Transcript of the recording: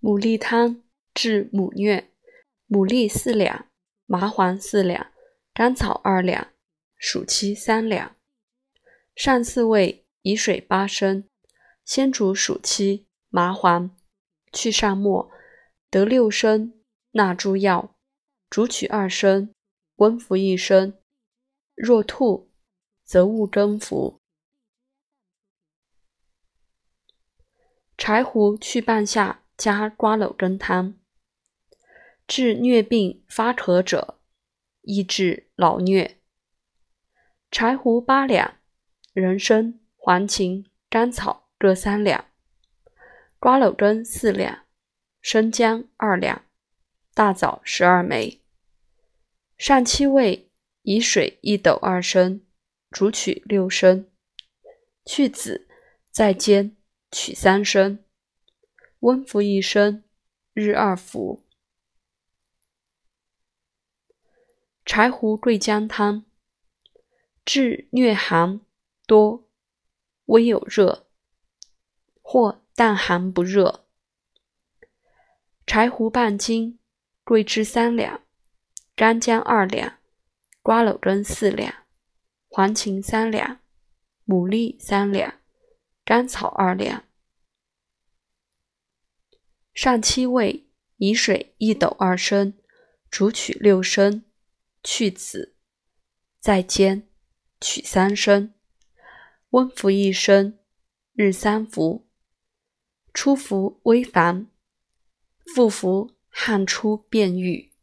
牡蛎汤治母疟：牡蛎四两，麻黄四两，甘草二两，暑期三两。上四味，以水八升，先煮暑期、麻黄，去上末，得六升，纳诸药，煮取二升，温服一升。若吐，则勿更服。柴胡去半夏。加瓜蒌根汤，治疟病发渴者，益治老疟。柴胡八两，人参、黄芩、甘草各三两，瓜蒌根四两，生姜二两，大枣十二枚。上七味，以水一斗二升，煮取六升，去籽，再煎，取三升。温服一升，日二服。柴胡桂姜汤，治疟寒多，微有热，或淡寒不热。柴胡半斤，桂枝三两，干姜二两，瓜蒌根四两，黄芩三两，牡蛎三两，甘草二两。上七味，以水一斗二升，煮取六升，去籽，再煎，取三升，温服一升，日三服。初服微烦，复服汗出便愈。